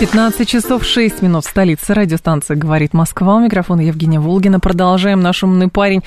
15 часов 6 минут в столице. Радиостанция «Говорит Москва». У микрофона Евгения Волгина. Продолжаем. Наш умный парень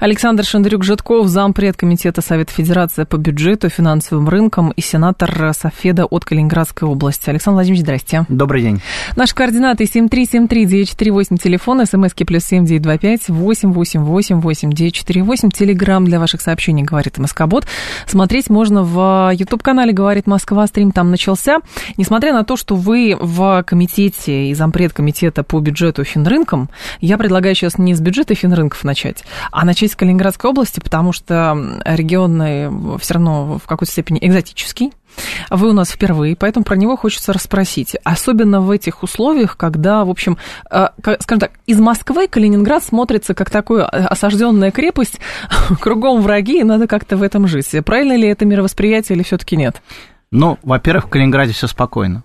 Александр Шандрюк-Житков, зампред Комитета Совета Федерации по бюджету, финансовым рынкам и сенатор Софеда от Калининградской области. Александр Владимирович, здрасте. Добрый день. Наши координаты 7373948, телефон, смски плюс 7925 888 8948, телеграмм для ваших сообщений «Говорит Москобот». Смотреть можно в YouTube-канале «Говорит Москва». Стрим там начался. Несмотря на то, что вы в комитете и зампред комитета по бюджету финрынкам, я предлагаю сейчас не с бюджета финрынков начать, а начать с Калининградской области, потому что регион все равно в какой-то степени экзотический. Вы у нас впервые, поэтому про него хочется расспросить. Особенно в этих условиях, когда, в общем, э, скажем так, из Москвы Калининград смотрится как такая осажденная крепость, кругом враги, и надо как-то в этом жить. Правильно ли это мировосприятие или все-таки нет? Ну, во-первых, в Калининграде все спокойно.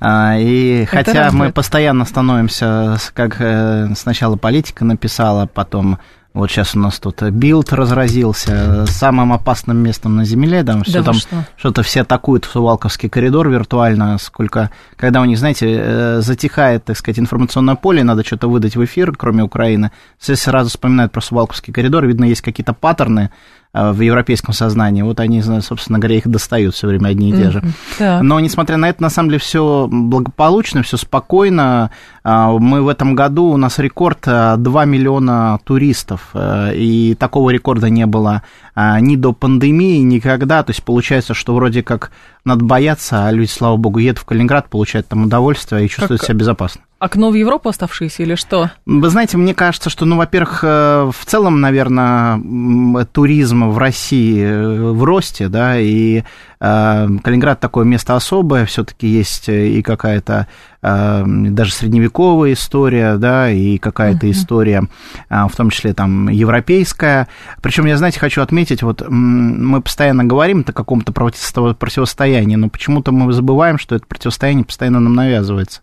А, и Это хотя радует. мы постоянно становимся, как э, сначала Politico написала, потом вот сейчас у нас тут Bild разразился самым опасным местом на Земле, там все да там что? что-то все атакуют в Сувалкский коридор виртуально, сколько, когда у них, знаете, э, затихает, так сказать, информационное поле, надо что-то выдать в эфир, кроме Украины, все сразу вспоминают про Сувалковский коридор, видно, есть какие-то паттерны, в европейском сознании. Вот они, собственно говоря, их достают все время одни и те же. Mm-hmm. Но, несмотря на это, на самом деле все благополучно, все спокойно. А, мы в этом году, у нас рекорд 2 э, миллиона туристов, э, и такого рекорда не было а, ни до пандемии, никогда. То есть получается, что вроде как надо бояться, а люди, слава богу, едут в Калининград, получают там удовольствие и чувствуют как... себя безопасно. Окно в Европу оставшиеся или что? Вы знаете, мне кажется, что, ну, во-первых, э, в целом, наверное, туризм в России э, в росте, да, и э, Калининград такое место особое, все-таки есть и какая-то даже средневековая история, да, и какая-то uh-huh. история, в том числе там европейская. Причем я, знаете, хочу отметить, вот мы постоянно говорим о каком-то противостоянии, но почему-то мы забываем, что это противостояние постоянно нам навязывается.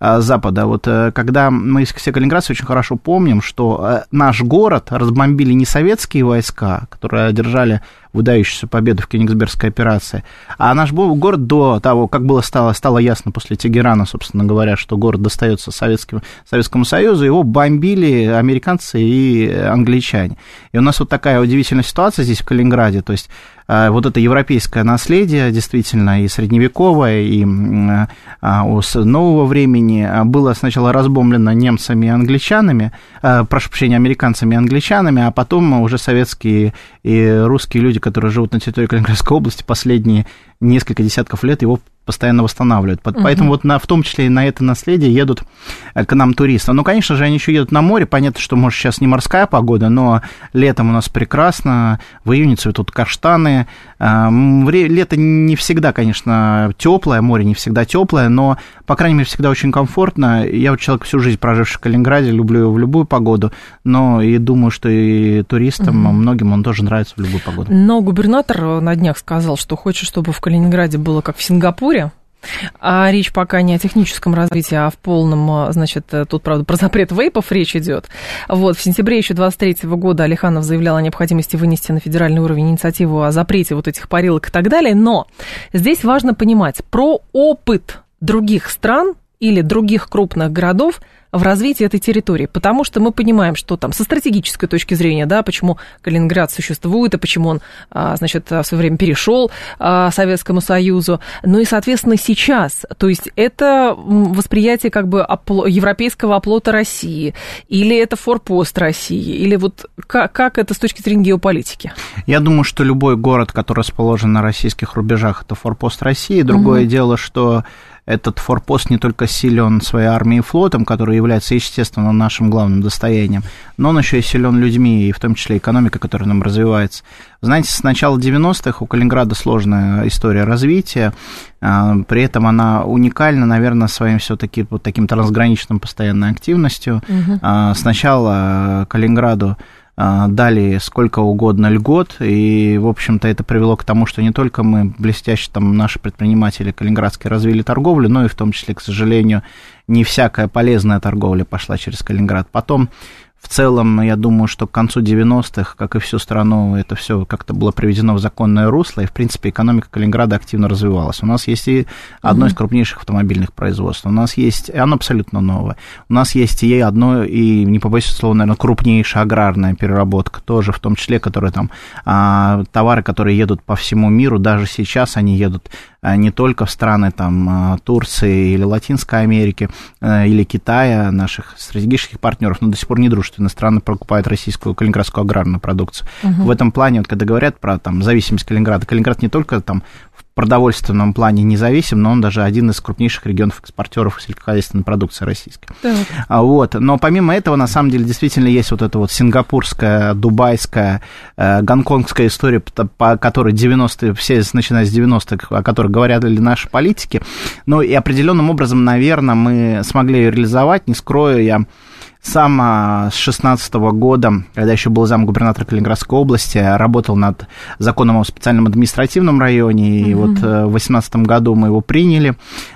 Э, Запада. Вот э, когда мы все калининградцы очень хорошо помним, что э, наш город разбомбили не советские войска, которые одержали выдающуюся победу в Кенигсбергской операции. А наш город до того, как было стало, стало ясно после Тегерана, собственно говоря, что город достается Советскому, Советскому Союзу, его бомбили американцы и англичане. И у нас вот такая удивительная ситуация здесь, в Калининграде. То есть а, вот это европейское наследие, действительно, и средневековое, и а, с нового времени а, было сначала разбомблено немцами и англичанами, прошу прощения, американцами и англичанами, а потом уже советские и русские люди, которые живут на территории Калининградской области, последние несколько десятков лет его постоянно восстанавливают. Поэтому угу. вот на, в том числе и на это наследие едут э, к нам туристы. Ну, конечно же, они еще едут на море. Понятно, что, может, сейчас не морская погода, но летом у нас прекрасно. В июне цветут каштаны. Э, лето не всегда, конечно, теплое, море не всегда теплое, но, по крайней мере, всегда очень комфортно. Я вот человек всю жизнь проживший в Калининграде, люблю его в любую погоду, но и думаю, что и туристам, угу. многим он тоже нравится в любую погоду. Но губернатор на днях сказал, что хочет, чтобы в Калининграде было как в Сингапуре. А речь пока не о техническом развитии, а в полном, значит, тут, правда, про запрет вейпов речь идет. Вот, в сентябре еще 23 года Алиханов заявлял о необходимости вынести на федеральный уровень инициативу о запрете вот этих парилок и так далее. Но здесь важно понимать про опыт других стран или других крупных городов – в развитии этой территории, потому что мы понимаем, что там со стратегической точки зрения, да, почему Калининград существует и почему он, а, значит, в свое время перешел а, Советскому Союзу, ну и, соответственно, сейчас, то есть это восприятие как бы европейского оплота России, или это форпост России, или вот как, как это с точки зрения геополитики? Я думаю, что любой город, который расположен на российских рубежах, это форпост России. Другое угу. дело, что этот форпост не только силен своей армией и флотом, который является, естественно, нашим главным достоянием, но он еще и силен людьми, и в том числе экономика, которая нам развивается. Знаете, с начала 90-х у Калининграда сложная история развития, а, при этом она уникальна, наверное, своим все-таки вот таким трансграничным постоянной активностью. Угу. Сначала Калининграду дали сколько угодно льгот, и, в общем-то, это привело к тому, что не только мы, блестяще там наши предприниматели калининградские, развили торговлю, но и в том числе, к сожалению, не всякая полезная торговля пошла через Калининград. Потом в целом, я думаю, что к концу 90-х, как и всю страну, это все как-то было приведено в законное русло, и, в принципе, экономика Калининграда активно развивалась. У нас есть и одно mm-hmm. из крупнейших автомобильных производств, у нас есть, и оно абсолютно новое, у нас есть и одно, и, не побоюсь слова, наверное, крупнейшая аграрная переработка тоже, в том числе, которые там, а, товары, которые едут по всему миру, даже сейчас они едут не только в страны там, а, Турции или Латинской Америки, а, или Китая, наших стратегических партнеров, но до сих пор не дружественные страны покупают российскую калининградскую аграрную продукцию. Угу. В этом плане, вот, когда говорят про там, зависимость Калининграда, Калининград не только там продовольственном плане независим, но он даже один из крупнейших регионов экспортеров сельскохозяйственной продукции российской. Так. Вот. Но помимо этого, на самом деле, действительно есть вот эта вот сингапурская, дубайская, э, гонконгская история, по которой 90-е, все начиная с 90-х, о которых говорят наши политики. Ну и определенным образом, наверное, мы смогли ее реализовать, не скрою я сам с 16 года, когда еще был зам губернатора Калининградской области, работал над законом о специальном административном районе, и mm-hmm. вот э, в 2018 году мы его приняли.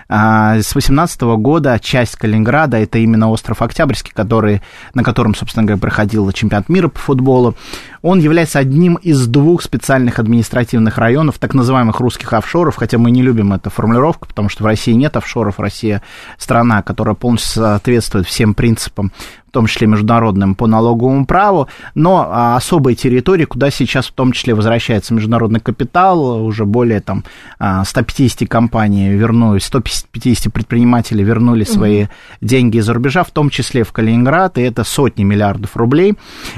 А, с 2018 года часть Калининграда, это именно остров Октябрьский, который, на котором, собственно говоря, проходил чемпионат мира по футболу, он является одним из двух специальных административных районов, так называемых русских офшоров, хотя мы не любим эту формулировку, потому что в России нет офшоров, Россия страна, которая полностью соответствует всем принципам в том числе международным по налоговому праву, но а, особые территории, куда сейчас в том числе возвращается международный капитал, уже более там 150 а, компаний вернули, 150 предпринимателей вернули свои mm-hmm. деньги из-за рубежа, в том числе в Калининград, и это сотни миллиардов рублей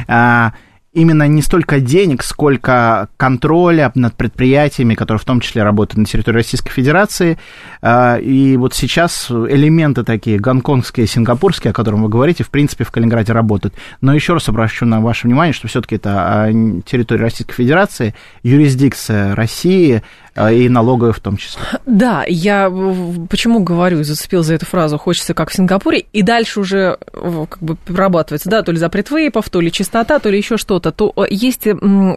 а, именно не столько денег, сколько контроля над предприятиями, которые в том числе работают на территории Российской Федерации. А, и вот сейчас элементы такие гонконгские, сингапурские, о которых вы говорите, в принципе, в Калининграде работают. Но еще раз обращу на ваше внимание, что все-таки это а, территория Российской Федерации, юрисдикция России, и налоговые в том числе. Да, я почему говорю, зацепил за эту фразу, хочется как в Сингапуре, и дальше уже как бы прорабатывается, да, то ли запрет вейпов, то ли чистота, то ли еще что-то, то есть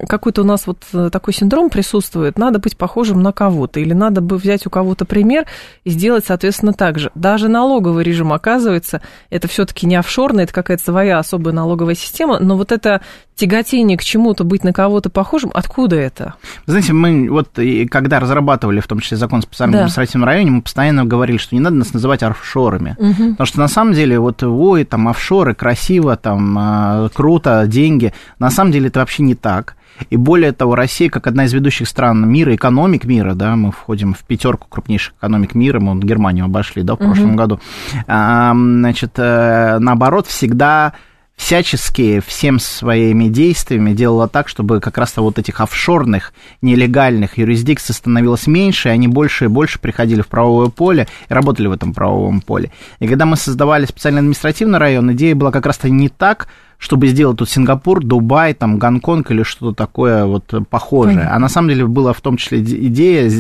какой-то у нас вот э, такой синдром присутствует, надо быть похожим на кого-то, или надо бы взять у кого-то пример и сделать, соответственно, так же. Даже налоговый режим, оказывается, это все-таки не офшорный, это какая-то своя особая налоговая система, но вот это тяготение к чему-то, быть на кого-то похожим, откуда это? Знаете, мы вот как когда разрабатывали, в том числе закон о специальном да. административном районе, мы постоянно говорили, что не надо нас называть офшорами. Угу. Потому что на самом деле, вот, ой, там офшоры, красиво, там, а, круто, деньги. На самом деле это вообще не так. И более того, Россия, как одна из ведущих стран мира, экономик мира, да, мы входим в пятерку крупнейших экономик мира, мы Германию обошли, да, в прошлом угу. году, а, значит, э, наоборот, всегда всячески всем своими действиями делала так, чтобы как раз-то вот этих офшорных, нелегальных юрисдикций становилось меньше, и они больше и больше приходили в правовое поле и работали в этом правовом поле. И когда мы создавали специальный административный район, идея была как раз-то не так, чтобы сделать тут Сингапур, Дубай, там, Гонконг или что-то такое вот похожее. Понятно. А на самом деле была в том числе идея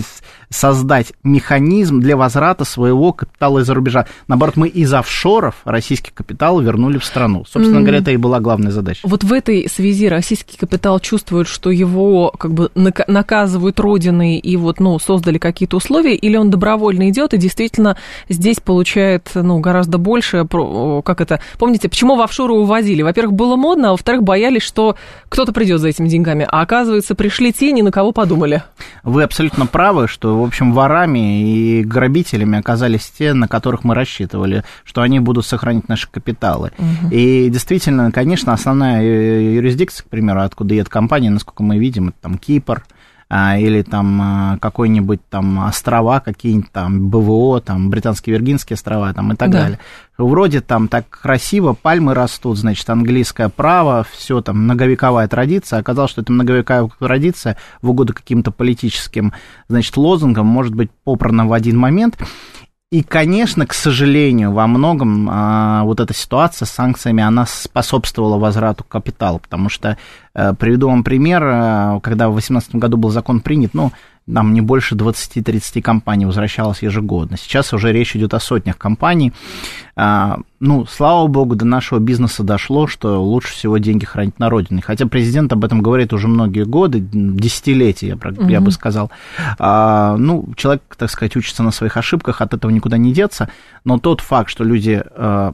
создать механизм для возврата своего капитала из-за рубежа. Наоборот, мы из офшоров российский капитал вернули в страну. Собственно mm. говоря, это и была главная задача. Вот в этой связи российский капитал чувствует, что его как бы наказывают родины и вот, ну, создали какие-то условия, или он добровольно идет и действительно здесь получает, ну, гораздо больше, как это, помните, почему в офшоры увозили? Во-первых, было модно, а во-вторых, боялись, что кто-то придет за этими деньгами. А оказывается, пришли те, ни на кого подумали. Вы абсолютно правы, что, в общем, ворами и грабителями оказались те, на которых мы рассчитывали, что они будут сохранить наши капиталы. Угу. И действительно, конечно, основная юрисдикция, к примеру, откуда едет компания, насколько мы видим, это там Кипр, или там а, какой-нибудь там острова, какие-нибудь там БВО, там британские Виргинские острова там и так да. далее. Вроде там так красиво, пальмы растут, значит, английское право, все там многовековая традиция. Оказалось, что это многовековая традиция в угоду каким-то политическим, значит, лозунгам может быть попрана в один момент. И, конечно, к сожалению, во многом а, вот эта ситуация с санкциями, она способствовала возврату капитала, потому что, а, приведу вам пример, а, когда в 2018 году был закон принят, ну, нам не больше 20-30 компаний возвращалось ежегодно. Сейчас уже речь идет о сотнях компаний. А, ну, слава богу, до нашего бизнеса дошло, что лучше всего деньги хранить на родине. Хотя президент об этом говорит уже многие годы, десятилетия, я, угу. я бы сказал. А, ну, человек, так сказать, учится на своих ошибках, от этого никуда не деться. Но тот факт, что люди а,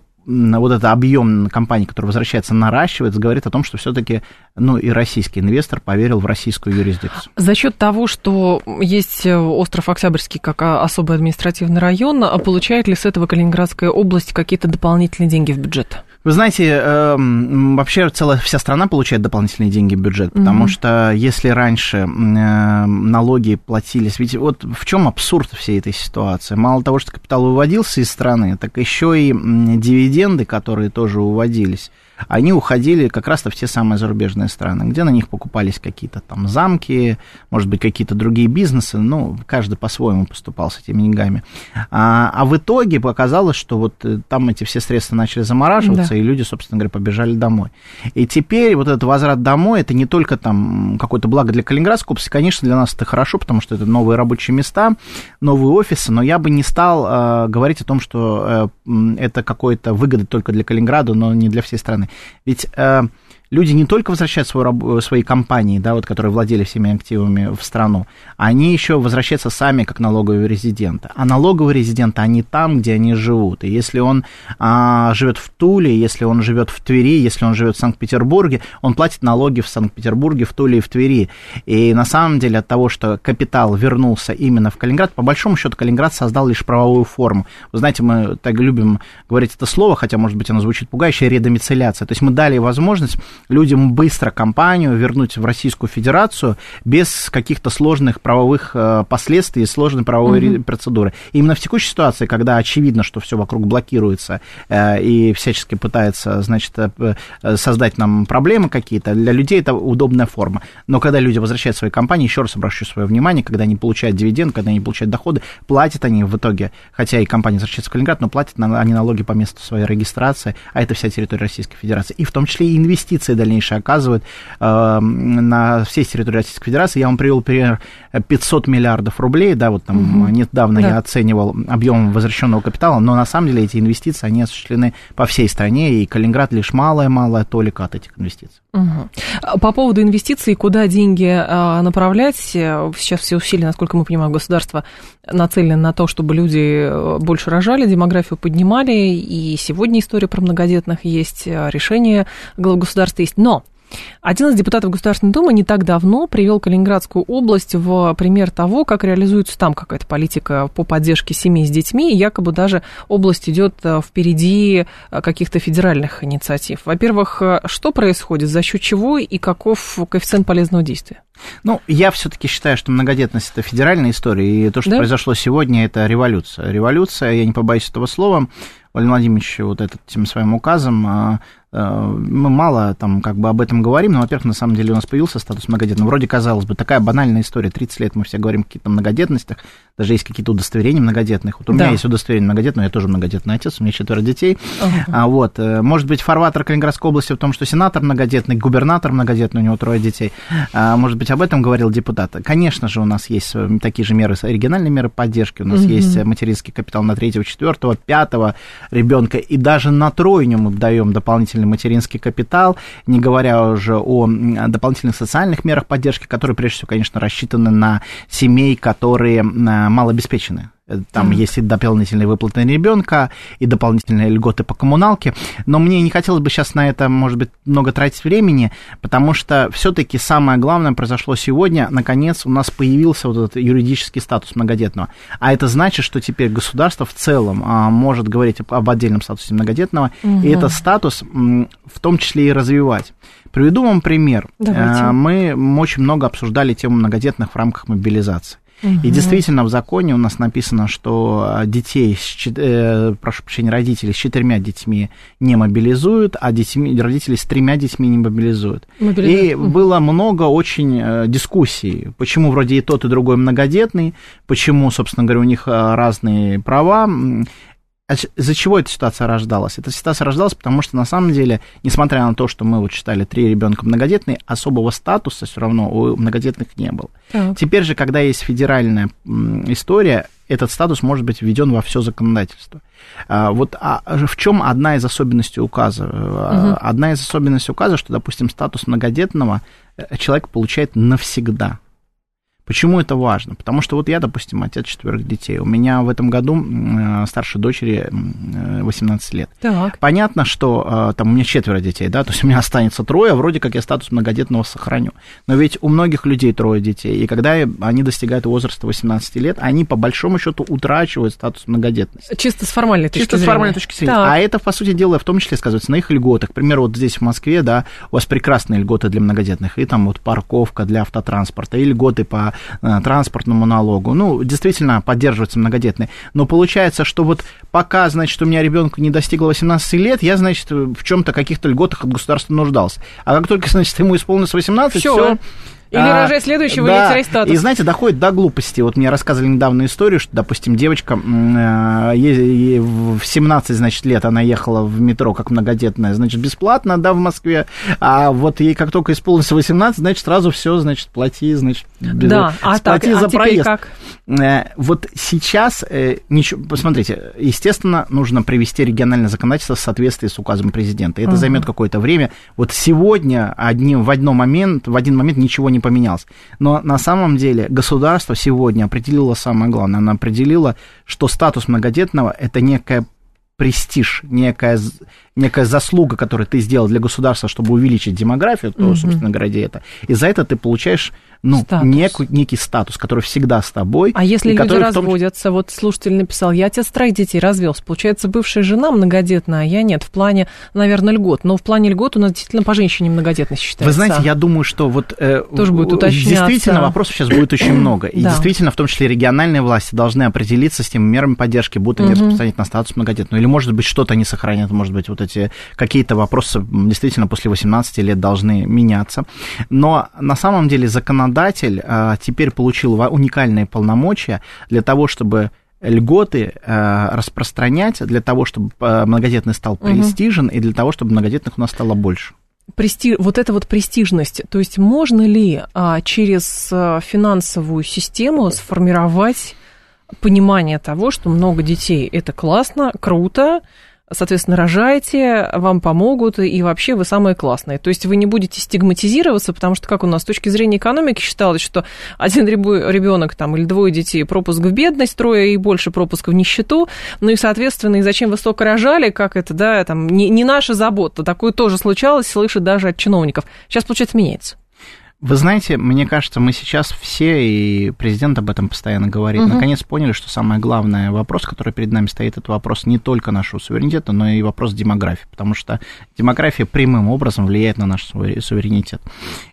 вот этот объем компаний, который возвращается, наращивается, говорит о том, что все-таки ну, и российский инвестор поверил в российскую юрисдикцию. За счет того, что есть остров Октябрьский как особый административный район, а получает ли с этого Калининградская область какие-то дополнительные деньги в бюджет? Вы знаете, э, вообще целая вся страна получает дополнительные деньги в бюджет, потому mm-hmm. что если раньше э, налоги платились, ведь вот в чем абсурд всей этой ситуации? Мало того, что капитал выводился из страны, так еще и дивиденды, которые тоже уводились, они уходили как раз-то в те самые зарубежные страны, где на них покупались какие-то там замки, может быть, какие-то другие бизнесы, ну, каждый по-своему поступал с этими деньгами. А, а в итоге показалось, что вот э, там эти все средства начали замораживаться, да. и люди, собственно говоря, побежали домой. И теперь вот этот возврат домой, это не только там какое-то благо для Калининградской области, конечно, для нас это хорошо, потому что это новые рабочие места, новые офисы, но я бы не стал э, говорить о том, что э, это какое-то выгода только для Калининграда, но не для всей страны. Ведь э, люди не только возвращают свою, свои компании, да, вот, которые владели всеми активами в страну, они еще возвращаются сами как налоговые резиденты. А налоговые резиденты, они там, где они живут. И если он а, живет в Туле, если он живет в Твери, если он живет в Санкт-Петербурге, он платит налоги в Санкт-Петербурге, в Туле и в Твери. И на самом деле от того, что капитал вернулся именно в Калининград, по большому счету Калининград создал лишь правовую форму. Вы знаете, мы так любим говорить это слово, хотя, может быть, оно звучит пугающе, редомицеляция. То есть мы дали возможность людям быстро компанию вернуть в Российскую Федерацию без каких-то сложных правовых э, последствий, сложной правовой угу. процедуры. И именно в текущей ситуации, когда очевидно, что все вокруг блокируется э, и всячески пытается, значит, э, создать нам проблемы какие-то, для людей это удобная форма. Но когда люди возвращают свои компании, еще раз обращу свое внимание, когда они получают дивиденд, когда они получают доходы, платят они в итоге, хотя и компания возвращается в Калининград, но платят они налоги по месту своей регистрации, а это вся территория Российской Федерации. И в том числе и инвестиции дальнейшие оказывают э, на всей территории Российской Федерации. Я вам привел пример 500 миллиардов рублей, да, вот там угу. недавно да. я оценивал объем возвращенного капитала, но на самом деле эти инвестиции, они осуществлены по всей стране, и Калининград лишь малая-малая толика от этих инвестиций. Угу. По поводу инвестиций, куда деньги а, направлять, сейчас все усилия, насколько мы понимаем, государства нацелены на то, чтобы люди э, больше рожали, демографию поднимали, и сегодня история про многодетных есть, а, решение глав государства есть. Но один из депутатов Государственной Думы не так давно привел Калининградскую область в пример того, как реализуется там какая-то политика по поддержке семей с детьми, и якобы даже область идет э, впереди э, каких-то федеральных инициатив. Во-первых, э, что происходит, за счет чего и каков коэффициент полезного действия? Ну, я все-таки считаю, что многодетность это федеральная история, и то, что да? произошло сегодня, это революция. Революция, я не побоюсь этого слова, Владимир Владимирович вот этим своим указом а, мы мало там как бы об этом говорим, но, во-первых, на самом деле у нас появился статус многодетного. Вроде, казалось бы, такая банальная история. 30 лет мы все говорим о каких-то многодетностях, даже есть какие-то удостоверения многодетных. Вот у да. меня есть удостоверение многодетного, я тоже многодетный отец, у меня четверо детей. Uh-huh. А, вот, э, может быть, фарватер Калининградской области в том, что сенатор многодетный, губернатор многодетный, у него трое детей. А, может быть, об этом говорил депутат. Конечно же, у нас есть э, такие же меры, оригинальные меры поддержки. У нас uh-huh. есть материнский капитал на третьего, четвертого, пятого ребенка, и даже на тройню мы даем дополнительные дополнительный материнский капитал, не говоря уже о дополнительных социальных мерах поддержки, которые, прежде всего, конечно, рассчитаны на семей, которые малообеспечены. Там mm. есть и дополнительные выплаты на ребенка, и дополнительные льготы по коммуналке. Но мне не хотелось бы сейчас на это, может быть, много тратить времени, потому что все-таки самое главное произошло сегодня. Наконец, у нас появился вот этот юридический статус многодетного. А это значит, что теперь государство в целом а, может говорить об отдельном статусе многодетного, mm-hmm. и этот статус в том числе и развивать. Приведу вам пример. Давайте. А, мы очень много обсуждали тему многодетных в рамках мобилизации. И действительно в законе у нас написано, что детей, э, прошу прощения, родителей с четырьмя детьми не мобилизуют, а детьми, родители с тремя детьми не мобилизуют. мобилизуют. И было много очень э, дискуссий, почему вроде и тот, и другой многодетный, почему, собственно говоря, у них э, разные права. А из-за чего эта ситуация рождалась? Эта ситуация рождалась, потому что на самом деле, несмотря на то, что мы вот читали три ребенка многодетные, особого статуса все равно у многодетных не было. Так. Теперь же, когда есть федеральная история, этот статус может быть введен во все законодательство. А, вот а в чем одна из особенностей указа? Угу. Одна из особенностей указа, что, допустим, статус многодетного э, человек получает навсегда. Почему это важно? Потому что вот я, допустим, отец четверых детей. У меня в этом году э, старшей дочери 18 лет. Так. Понятно, что э, там у меня четверо детей, да, то есть у меня останется трое, вроде как я статус многодетного сохраню. Но ведь у многих людей трое детей, и когда они достигают возраста 18 лет, они по большому счету утрачивают статус многодетности. Чисто с формальной точки Чисто зрения. с формальной точки зрения. Так. А это, по сути дела, в том числе сказывается на их льготах. К примеру, вот здесь в Москве, да, у вас прекрасные льготы для многодетных, и там вот парковка для автотранспорта, и льготы по Э, транспортному налогу. Ну, действительно, поддерживаются многодетные. Но получается, что вот пока, значит, у меня ребенок не достигло 18 лет, я, значит, в чем-то каких-то льготах от государства нуждался. А как только, значит, ему исполнилось 18, все, все или а, рожай следующего, да, или теряй статус. И, знаете, доходит до глупости. Вот мне рассказывали недавно историю, что, допустим, девочка э, ей, в 17, значит, лет она ехала в метро как многодетная, значит, бесплатно, да, в Москве, а вот ей как только исполнилось 18, значит, сразу все, значит, плати, значит, без, да, а плати так, за а проезд. как? Э, вот сейчас, э, ничего, посмотрите, естественно, нужно привести региональное законодательство в соответствии с указом президента. Это uh-huh. займет какое-то время. Вот сегодня одним, в один момент, в один момент ничего не поменялось. Но на самом деле государство сегодня определило самое главное. Оно определило, что статус многодетного – это некая престиж, некая, некая заслуга, которую ты сделал для государства, чтобы увеличить демографию, то, угу. собственно говоря, это. И за это ты получаешь ну, некий, некий статус, который всегда с тобой. А если люди том... разводятся, вот слушатель написал, я отец троих детей развелся, получается, бывшая жена многодетная, а я нет, в плане, наверное, льгот, но в плане льгот у нас действительно по женщине многодетность считается. Вы знаете, я думаю, что вот... Э, Тоже будет уточняться. Действительно, вопросов сейчас будет очень много, и да. действительно, в том числе региональные власти должны определиться с теми мерами поддержки, будут они угу. распространять на статус многодетного, или, может быть, что-то они сохранят, может быть, вот эти какие-то вопросы действительно после 18 лет должны меняться, но на самом деле законодатель а, теперь получил уникальные полномочия для того, чтобы льготы э, распространять, для того, чтобы э, многодетный стал престижен, угу. и для того, чтобы многодетных у нас стало больше. Прести... Вот эта вот престижность, то есть можно ли а, через а, финансовую систему сформировать понимание того, что много детей это классно, круто, соответственно, рожаете, вам помогут, и вообще вы самые классные. То есть вы не будете стигматизироваться, потому что, как у нас с точки зрения экономики считалось, что один ребенок там, или двое детей пропуск в бедность, трое и больше пропуск в нищету, ну и, соответственно, и зачем вы столько рожали, как это, да, там, не, не наша забота. Такое тоже случалось, слышит даже от чиновников. Сейчас, получается, меняется. Вы знаете, мне кажется, мы сейчас все, и президент об этом постоянно говорит, угу. наконец поняли, что самое главное вопрос, который перед нами стоит, это вопрос не только нашего суверенитета, но и вопрос демографии, потому что демография прямым образом влияет на наш суверенитет.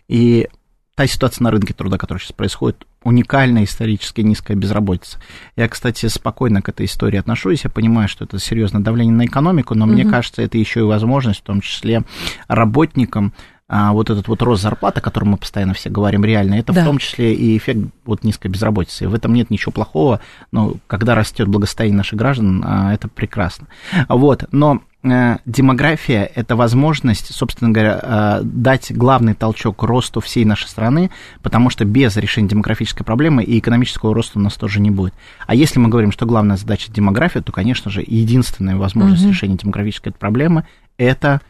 И та ситуация на рынке труда, которая сейчас происходит, уникальная исторически низкая безработица. Я, кстати, спокойно к этой истории отношусь. Я понимаю, что это серьезное давление на экономику, но угу. мне кажется, это еще и возможность, в том числе работникам, а, вот этот вот рост зарплаты, о котором мы постоянно все говорим, реально, это да. в том числе и эффект вот низкой безработицы. В этом нет ничего плохого, но когда растет благосостояние наших граждан, а, это прекрасно. Вот, но э, демография – это возможность, собственно говоря, э, дать главный толчок росту всей нашей страны, потому что без решения демографической проблемы и экономического роста у нас тоже не будет. А если мы говорим, что главная задача – демография, то, конечно же, единственная возможность угу. решения демографической проблемы – это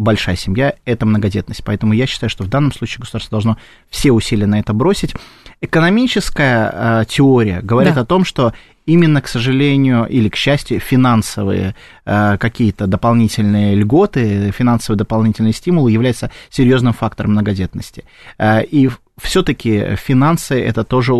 большая семья – это многодетность. Поэтому я считаю, что в данном случае государство должно все усилия на это бросить. Экономическая э, теория говорит да. о том, что именно, к сожалению, или к счастью, финансовые э, какие-то дополнительные льготы, финансовые дополнительные стимулы являются серьезным фактором многодетности. Э, и все-таки финансы это тоже,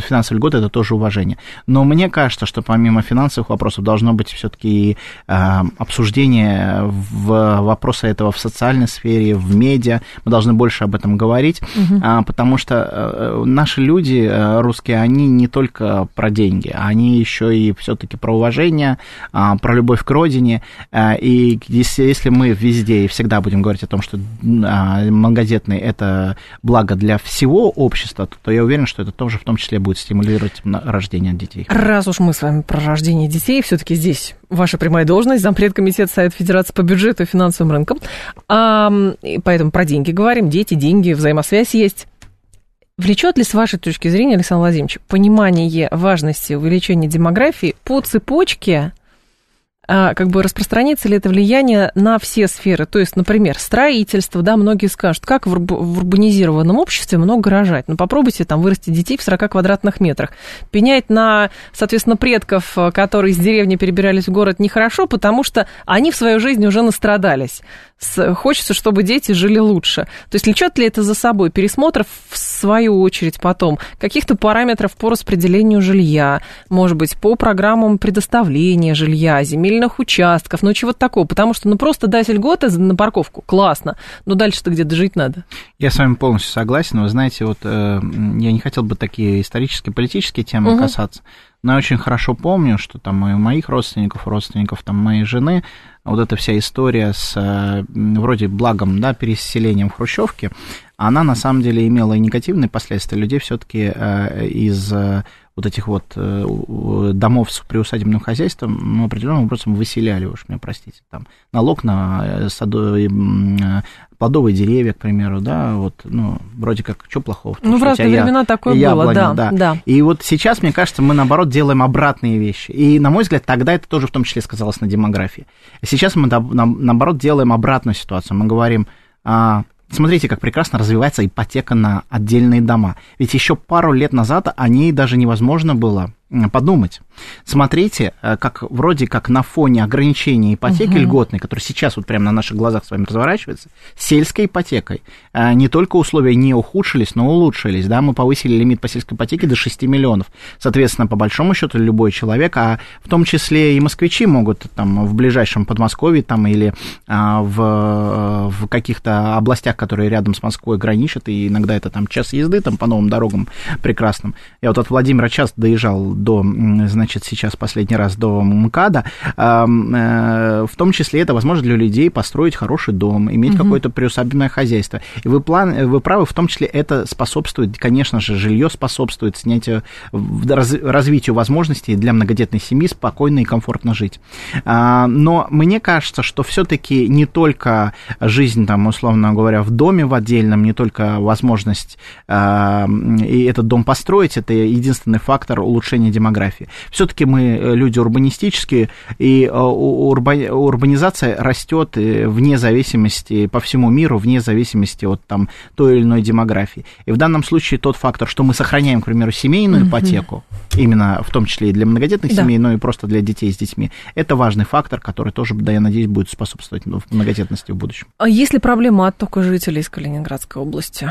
финансовые льготы это тоже уважение. Но мне кажется, что помимо финансовых вопросов должно быть все-таки э, обсуждение в вопросы этого в социальной сфере, в медиа. Мы должны больше об этом говорить, угу. потому что э, наши люди э, русские, они не только про деньги, они еще и все-таки про уважение, э, про любовь к родине. Э, и если, если мы везде и всегда будем говорить о том, что многодетные это благо для всех всего общества, то я уверен, что это тоже в том числе будет стимулировать рождение детей. Раз уж мы с вами про рождение детей, все-таки здесь ваша прямая должность, зампред комитета Совета Федерации по бюджету и финансовым рынкам. А, поэтому про деньги говорим, дети, деньги, взаимосвязь есть. Влечет ли, с вашей точки зрения, Александр Владимирович, понимание важности увеличения демографии по цепочке как бы распространится ли это влияние на все сферы. То есть, например, строительство, да, многие скажут, как в, урбанизированном обществе много рожать. Ну, попробуйте там вырастить детей в 40 квадратных метрах. Пенять на, соответственно, предков, э, которые из деревни перебирались в город, нехорошо, потому что они в свою жизнь уже настрадались. Хочется, чтобы дети жили лучше. То есть, влечет ли это за собой пересмотр, в свою очередь, потом каких-то параметров по распределению жилья, может быть, по программам предоставления жилья, земель земельных участков, ну чего-то такого. Потому что, ну, просто дать льготы на парковку, классно. Но дальше-то где-то жить надо. Я с вами полностью согласен. Вы знаете, вот э, я не хотел бы такие исторические, политические темы угу. касаться, но я очень хорошо помню, что там у моих родственников, родственников там моей жены, вот эта вся история с э, вроде благом, да, переселением в Хрущевке, она на самом деле имела и негативные последствия. Людей все-таки э, из вот этих вот э, домов с приусадебным хозяйством ну, определенным образом выселяли, уж меня простите, там налог на э, саду, э, плодовые деревья, к примеру, да, вот, ну, вроде как, что плохого? Ну, в разные времена я, такое яблоня, было, да, да, да. И вот сейчас, мне кажется, мы, наоборот, делаем обратные вещи. И, на мой взгляд, тогда это тоже в том числе сказалось на демографии. Сейчас мы, наоборот, делаем обратную ситуацию. Мы говорим, а, Смотрите, как прекрасно развивается ипотека на отдельные дома. Ведь еще пару лет назад о ней даже невозможно было подумать. Смотрите, э, как вроде как на фоне ограничения ипотеки угу. льготной, которая сейчас вот прямо на наших глазах с вами разворачивается, сельской ипотекой э, не только условия не ухудшились, но улучшились. Да? Мы повысили лимит по сельской ипотеке до 6 миллионов. Соответственно, по большому счету, любой человек, а в том числе и москвичи могут там в ближайшем Подмосковье там, или а, в, в каких-то областях, которые рядом с Москвой граничат, и иногда это там час езды там, по новым дорогам прекрасным. Я вот от Владимира часто доезжал до, значит, сейчас последний раз до МКАДа, э, в том числе это возможность для людей построить хороший дом, иметь угу. какое-то приусадебное хозяйство. И вы, план, вы правы, в том числе это способствует, конечно же, жилье способствует снятию, развитию возможностей для многодетной семьи спокойно и комфортно жить. А, но мне кажется, что все-таки не только жизнь, там, условно говоря, в доме в отдельном, не только возможность а, и этот дом построить, это единственный фактор улучшения демографии. Все-таки мы э, люди урбанистические, и э, урбанизация растет э, вне зависимости по всему миру, вне зависимости от там, той или иной демографии. И в данном случае тот фактор, что мы сохраняем, к примеру, семейную ипотеку, именно в том числе и для многодетных да. семей, но и просто для детей с детьми, это важный фактор, который тоже, да, я надеюсь, будет способствовать в многодетности в будущем. А есть ли проблема оттока жителей из Калининградской области?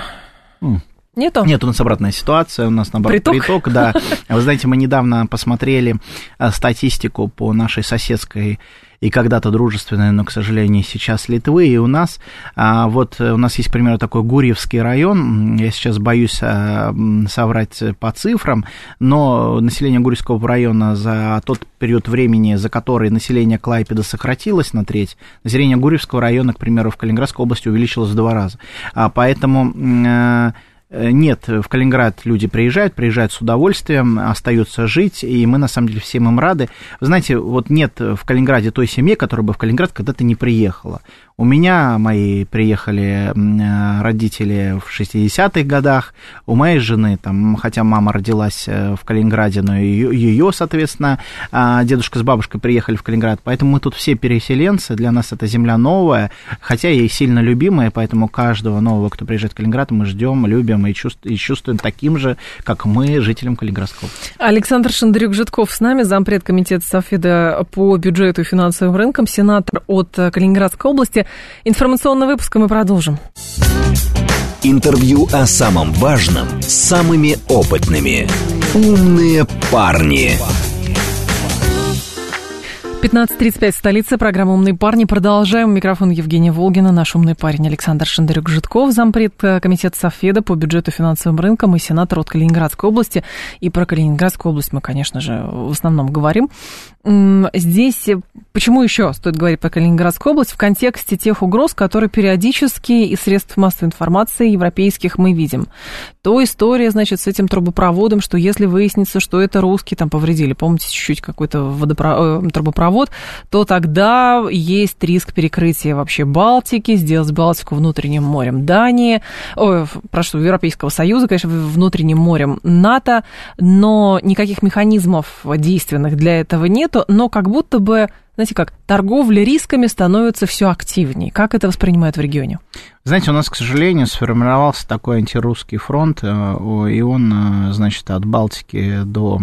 Нету? Нет, у нас обратная ситуация, у нас наоборот приток, приток да. Вы знаете, мы недавно посмотрели э, статистику по нашей соседской и когда-то дружественной, но, к сожалению, сейчас Литвы, и у нас, а, вот э, у нас есть, к примеру, такой Гурьевский район, я сейчас боюсь а, соврать по цифрам, но население Гурьевского района за тот период времени, за который население Клайпеда сократилось на треть, население Гурьевского района, к примеру, в Калининградской области увеличилось в два раза. А, поэтому э, Э, нет, в Калининград люди приезжают, приезжают с удовольствием, остаются жить, и мы, на самом деле, всем им рады. Знаете, вот нет в Калининграде той семьи, которая бы в Калининград когда-то не приехала. У меня мои приехали э, родители в 60-х годах, у моей жены, там, хотя мама родилась э, в Калининграде, но ее, ее, соответственно, а, дедушка с бабушкой приехали в Калининград, поэтому мы тут все переселенцы, для нас это земля новая, хотя и сильно любимая, поэтому каждого нового, кто приезжает в Калининград, мы ждем, любим и чувствуем, и чувствуем таким же, как мы, жителям Калининградского. Александр Шандрюк-Житков с нами, зампред комитета Софида по бюджету и финансовым рынкам, сенатор от Калининградской области. Информационный выпуск, и мы продолжим. Интервью о самом важном с самыми опытными. «Умные парни». 15.35, столица, программа «Умные парни». Продолжаем. Микрофон Евгения Волгина, наш умный парень Александр Шендарюк-Житков, зампред э, комитета Софеда по бюджету финансовым рынкам и сенатор от Калининградской области. И про Калининградскую область мы, конечно же, в основном говорим. Здесь почему еще стоит говорить про Калининградскую область в контексте тех угроз, которые периодически из средств массовой информации европейских мы видим. То история, значит, с этим трубопроводом, что если выяснится, что это русские там повредили, помните, чуть-чуть какой-то водопро... Э, трубопровод, то тогда есть риск перекрытия вообще Балтики, сделать Балтику внутренним морем Дании, ой, прошу, Европейского Союза, конечно, внутренним морем НАТО, но никаких механизмов действенных для этого нет, нету, но как будто бы, знаете как, торговля рисками становится все активнее. Как это воспринимают в регионе? Знаете, у нас, к сожалению, сформировался такой антирусский фронт, э, и он, э, значит, от Балтики до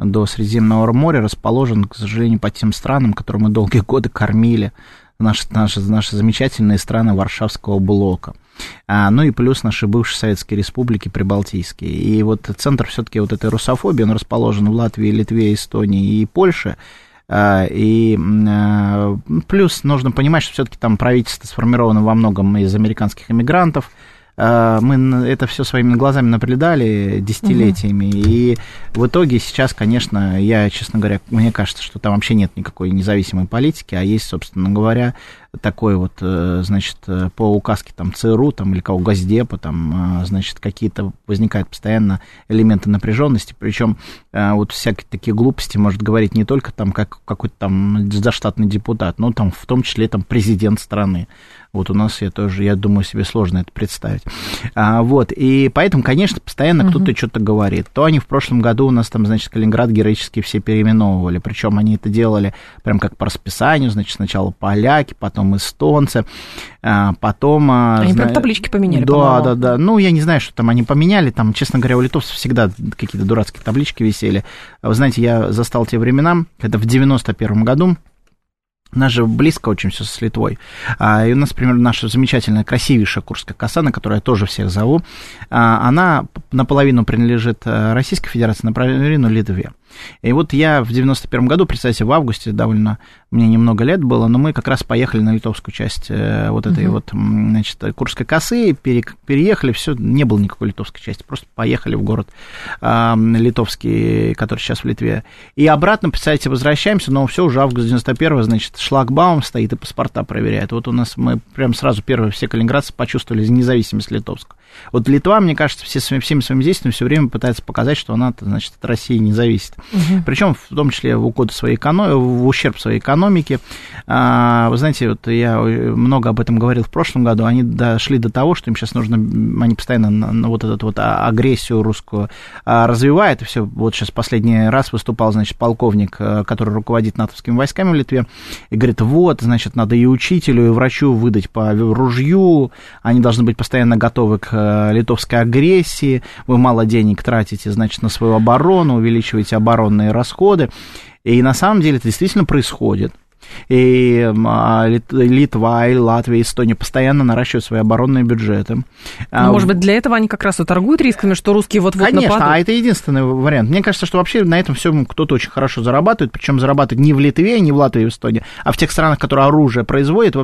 до Средиземного моря расположен, к сожалению, по тем странам, которые мы долгие годы кормили, наши, наши, наши замечательные страны Варшавского блока. А, ну и плюс наши бывшие советские республики прибалтийские. И вот центр все-таки вот этой русофобии, он расположен в Латвии, Литве, Эстонии и Польше. А, и а, плюс нужно понимать, что все-таки там правительство сформировано во многом из американских иммигрантов, мы это все своими глазами наблюдали десятилетиями, угу. и в итоге сейчас, конечно, я, честно говоря, мне кажется, что там вообще нет никакой независимой политики, а есть, собственно говоря, такой вот, э, значит, э, по указке там ЦРУ там, или кого Госдепа, там, э, значит, какие-то возникают постоянно элементы напряженности, причем вот всякие такие глупости может говорить не только там как какой-то там заштатный депутат, но там в том числе там президент страны. Вот у нас я тоже, я думаю, себе сложно это представить. А, вот, и поэтому, конечно, постоянно угу. кто-то что-то говорит. То они в прошлом году у нас там, значит, Калининград героически все переименовывали, причем они это делали прям как по расписанию, значит, сначала поляки, потом эстонцы, а, потом... А, они зна... прям таблички поменяли, Да, да, да. Ну, я не знаю, что там они поменяли, там, честно говоря, у литовцев всегда какие-то дурацкие таблички висели. Вы знаете, я застал те времена, это в 91 году, у нас же близко очень все с Литвой. А, и у нас, например, наша замечательная, красивейшая Курская коса, на которую я тоже всех зову, а, она наполовину принадлежит э, Российской Федерации, наполовину Литве. И вот я в 91 году, представьте, в августе довольно, мне немного лет было, но мы как раз поехали на литовскую часть э, вот этой uh-huh. вот, значит, Курской косы, пере, переехали, все, не было никакой литовской части, просто поехали в город э, литовский, который сейчас в Литве. И обратно, представьте, возвращаемся, но все уже август 91 значит, шлагбаум стоит и паспорта проверяет. Вот у нас мы прям сразу первые все калининградцы почувствовали независимость литовскую. Вот Литва, мне кажется, все, всеми своими действиями все время пытается показать, что она, значит, от России не зависит. Угу. Причем в том числе в угоду своей экономики, в ущерб своей экономике. А, вы знаете, вот я много об этом говорил в прошлом году, они дошли до того, что им сейчас нужно, они постоянно на, вот эту вот агрессию русскую а, развивают. И все, вот сейчас последний раз выступал, значит, полковник, э, который руководит натовскими войсками в Литве, и говорит, вот, значит, надо и учителю, и врачу выдать по ружью, они должны быть постоянно готовы к литовской агрессии, вы мало денег тратите, значит, на свою оборону, увеличиваете оборонные расходы. И на самом деле это действительно происходит и а, Литва, и Латвия, и Эстония постоянно наращивают свои оборонные бюджеты. Ну, а, может быть, для этого они как раз и торгуют рисками, что русские вот-вот Конечно, нападут? а это единственный вариант. Мне кажется, что вообще на этом всем кто-то очень хорошо зарабатывает, причем зарабатывает не в Литве, не в Латвии, и в Эстонии, а в тех странах, которые оружие производят,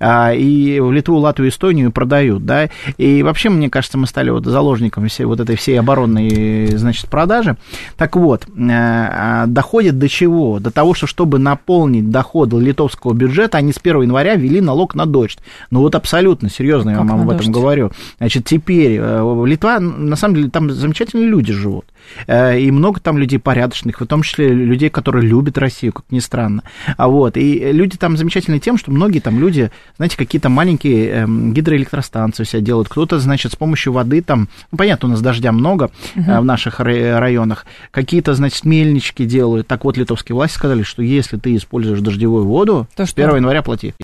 а, и в Литву, Латвию, Эстонию продают, да, и вообще, мне кажется, мы стали вот заложниками всей вот этой всей оборонной, значит, продажи. Так вот, э, доходит до чего? До того, что чтобы наполнить доходы литовского бюджета, они с 1 января ввели налог на дождь. Ну вот абсолютно серьезно я вам об этом дождь? говорю. Значит, теперь э, Литва, на самом деле, там замечательные люди живут. Э, и много там людей порядочных, в том числе людей, которые любят Россию, как ни странно. А вот, и люди там замечательные тем, что многие там люди, знаете, какие-то маленькие эм, гидроэлектростанции себя делают. Кто-то, значит, с помощью воды там, ну, понятно, у нас дождя много угу. в наших районах, какие-то, значит, мельнички делают. Так вот, литовские власти сказали, что если ты используешь дождевую воду, То с 1 января плати.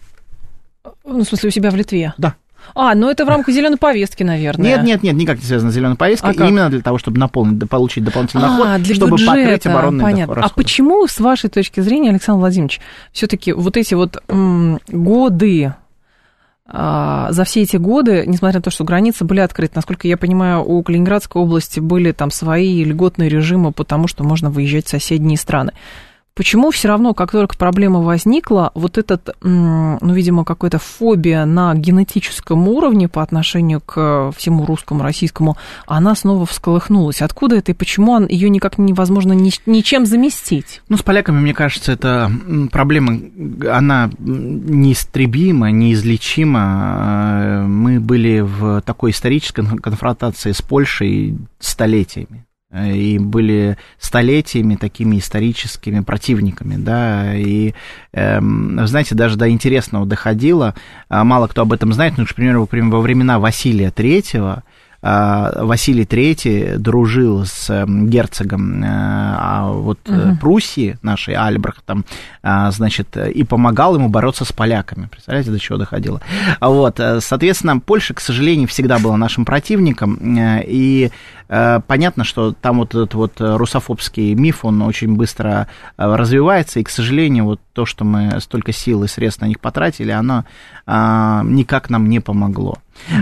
Ну, в смысле, у себя в Литве? Да. А, ну это в рамках зеленой повестки, наверное. Нет, нет, нет, никак не связано с зеленой повесткой. А именно для того, чтобы наполнить, получить дополнительный а, доход, для чтобы бюджета, покрыть оборонные понятно. расходы. А почему, с вашей точки зрения, Александр Владимирович, все-таки вот эти вот м, годы а, за все эти годы, несмотря на то, что границы были открыты, насколько я понимаю, у Калининградской области были там свои льготные режимы, потому что можно выезжать в соседние страны. Почему все равно, как только проблема возникла, вот этот, ну, видимо, какая-то фобия на генетическом уровне по отношению к всему русскому, российскому, она снова всколыхнулась? Откуда это и почему ее никак невозможно ничем заместить? Ну, с поляками, мне кажется, это проблема, она неистребима, неизлечима. Мы были в такой исторической конфронтации с Польшей столетиями. И были столетиями такими историческими противниками, да, и, э, знаете, даже до интересного доходило, а мало кто об этом знает, но, к примеру, во времена Василия Третьего, Василий III дружил с герцогом э, а вот угу. Пруссии, нашей Альбрехтом, а, значит, и помогал ему бороться с поляками. Представляете, до чего доходило? Вот, соответственно, Польша, к сожалению, всегда была нашим противником, и понятно, что там вот этот вот русофобский миф, он очень быстро развивается, и, к сожалению, вот то, что мы столько сил и средств на них потратили, оно никак нам не помогло.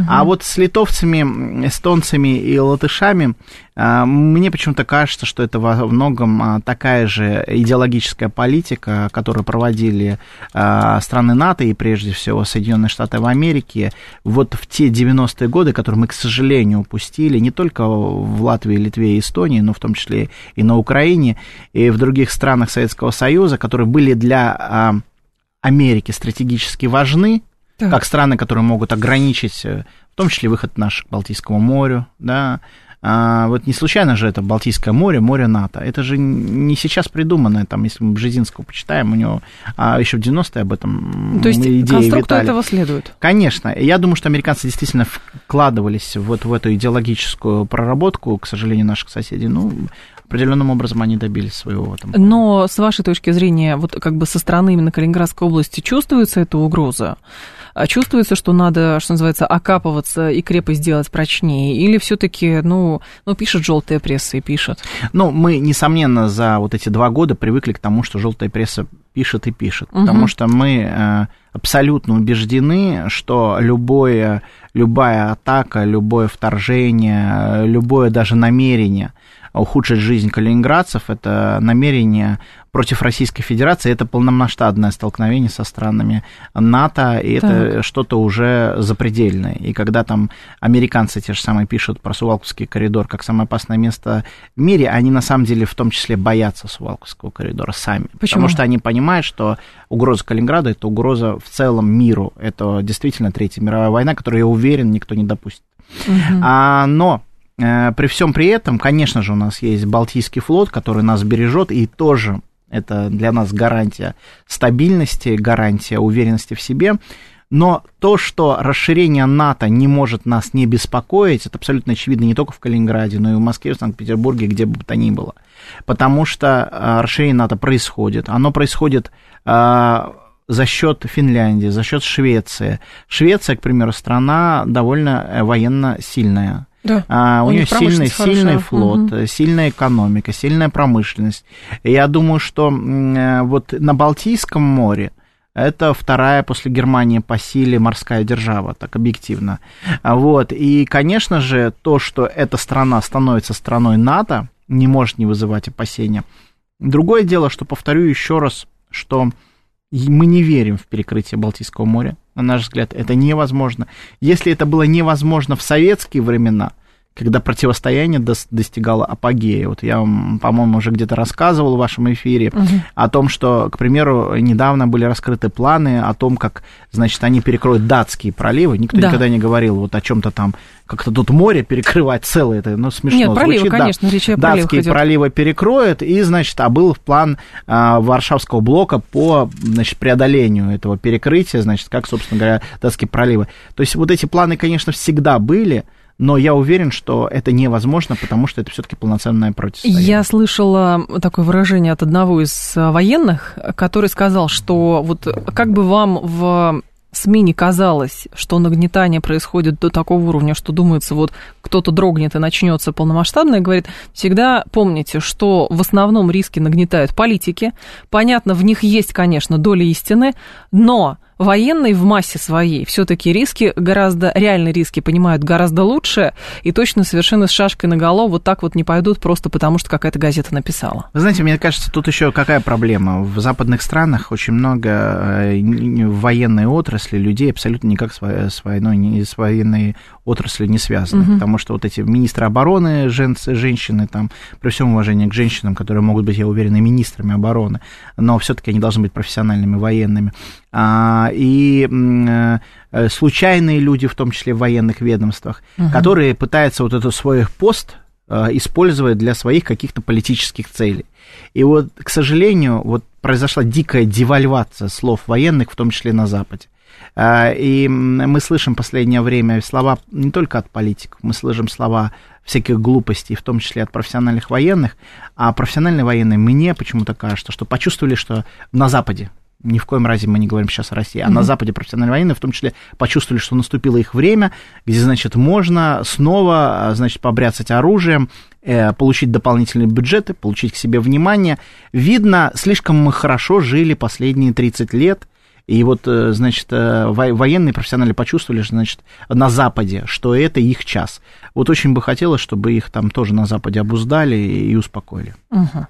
А вот с литовцами, эстонцами и латышами а, мне почему-то кажется, что это во многом а, такая же идеологическая политика, которую проводили а, страны НАТО и прежде всего Соединенные Штаты в Америке вот в те 90-е годы, которые мы, к сожалению, упустили не только в Латвии, Литве и Эстонии, но в том числе и на Украине, и в других странах Советского Союза, которые были для Америки стратегически важны, так. как страны, которые могут ограничить, э, в том числе выход наш к Балтийскому морю, да, а вот не случайно же это Балтийское море, море НАТО. Это же не сейчас придуманное, там, если мы Бжезинского почитаем, у него а еще в 90-е об этом То есть идеи конструкты витали. этого следует? Конечно. Я думаю, что американцы действительно вкладывались вот в эту идеологическую проработку, к сожалению, наших соседей. Ну, определенным образом они добились своего этом. Но с вашей точки зрения, вот как бы со стороны именно Калининградской области чувствуется эта угроза? А чувствуется, что надо, что называется, окапываться и крепость сделать прочнее? Или все-таки, ну, ну, пишет желтая пресса и пишет? Ну, мы, несомненно, за вот эти два года привыкли к тому, что желтая пресса пишет и пишет. Угу. Потому что мы э, абсолютно убеждены, что любое, любая атака, любое вторжение, любое даже намерение ухудшить жизнь калининградцев, это намерение против Российской Федерации, это полномасштабное столкновение со странами НАТО, и так. это что-то уже запредельное. И когда там американцы те же самые пишут про Сувалковский коридор как самое опасное место в мире, они на самом деле в том числе боятся Сувалковского коридора сами. Почему? Потому что они понимают, что угроза Калининграда это угроза в целом миру. Это действительно Третья мировая война, которую, я уверен, никто не допустит. Угу. А, но при всем при этом, конечно же, у нас есть Балтийский флот, который нас бережет, и тоже это для нас гарантия стабильности, гарантия уверенности в себе. Но то, что расширение НАТО не может нас не беспокоить, это абсолютно очевидно не только в Калининграде, но и в Москве, в Санкт-Петербурге, где бы то ни было. Потому что а, расширение НАТО происходит. Оно происходит а, за счет Финляндии, за счет Швеции. Швеция, к примеру, страна довольно э, военно сильная. Да. А, у, у нее сильный, сильный флот, угу. сильная экономика, сильная промышленность. Я думаю, что э, вот на Балтийском море это вторая после Германии по силе морская держава, так объективно. Вот. И, конечно же, то, что эта страна становится страной НАТО, не может не вызывать опасения. Другое дело, что, повторю еще раз, что мы не верим в перекрытие Балтийского моря. На наш взгляд, это невозможно. Если это было невозможно в советские времена – когда противостояние достигало апогея. Вот я вам, по-моему, уже где-то рассказывал в вашем эфире угу. о том, что, к примеру, недавно были раскрыты планы о том, как, значит, они перекроют датские проливы. Никто да. никогда не говорил вот о чем-то там, как-то тут море перекрывать целое, это, ну, смешно Нет, проливы, звучит. конечно, да. речь о Датские идет. проливы перекроют, и, значит, а был план а, Варшавского блока по, значит, преодолению этого перекрытия, значит, как, собственно говоря, датские проливы. То есть вот эти планы, конечно, всегда были, но я уверен, что это невозможно, потому что это все-таки полноценное противостояние. Я слышала такое выражение от одного из военных, который сказал, что вот как бы вам в СМИ не казалось, что нагнетание происходит до такого уровня, что думается, вот кто-то дрогнет и начнется полномасштабное, говорит, всегда помните, что в основном риски нагнетают политики. Понятно, в них есть, конечно, доля истины, но военные в массе своей все-таки риски гораздо, реальные риски понимают гораздо лучше и точно совершенно с шашкой на голову вот так вот не пойдут просто потому, что какая-то газета написала. Вы знаете, мне кажется, тут еще какая проблема. В западных странах очень много э, военной отрасли людей абсолютно никак с, войной, с военной отраслью не связаны, угу. потому что вот эти министры обороны, жен, женщины, там, при всем уважении к женщинам, которые могут быть, я уверен, и министрами обороны, но все-таки они должны быть профессиональными военными, а, и э, случайные люди, в том числе в военных ведомствах, угу. которые пытаются вот этот свой пост э, использовать для своих каких-то политических целей. И вот, к сожалению, вот произошла дикая девальвация слов военных, в том числе на Западе. А, и мы слышим в последнее время слова не только от политиков, мы слышим слова всяких глупостей, в том числе от профессиональных военных, а профессиональные военные мне почему-то кажется, что почувствовали, что на Западе, ни в коем разе мы не говорим сейчас о России, а mm-hmm. на Западе профессиональные военные в том числе почувствовали, что наступило их время, где, значит, можно снова, значит, побряцать оружием, э, получить дополнительные бюджеты, получить к себе внимание. Видно, слишком мы хорошо жили последние 30 лет, и вот, э, значит, э, военные профессионалы почувствовали, значит, на Западе, что это их час. Вот очень бы хотелось, чтобы их там тоже на Западе обуздали и успокоили. Угу.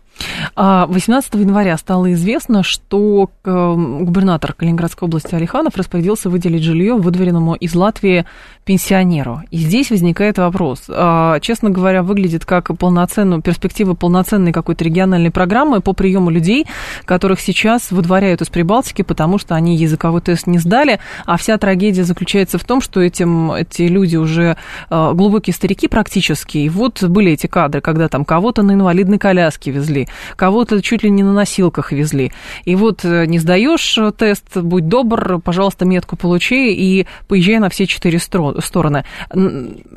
18 а, января стало известно, что эм, губернатор Калининградской области Алиханов распорядился выделить жилье выдворенному из Латвии пенсионеру. И здесь возникает вопрос. А, честно говоря, выглядит как полноценную, перспектива полноценной какой-то региональной программы по приему людей, которых сейчас выдворяют из Прибалтики, потому что они языковой тест не сдали, а вся трагедия заключается в том, что этим, эти люди уже э, глубокие старики практически, и вот были эти кадры, когда там кого-то на инвалидной коляске везли, кого-то чуть ли не на носилках везли. И вот э, не сдаешь тест, будь добр, пожалуйста, метку получи и поезжай на все четыре стороны.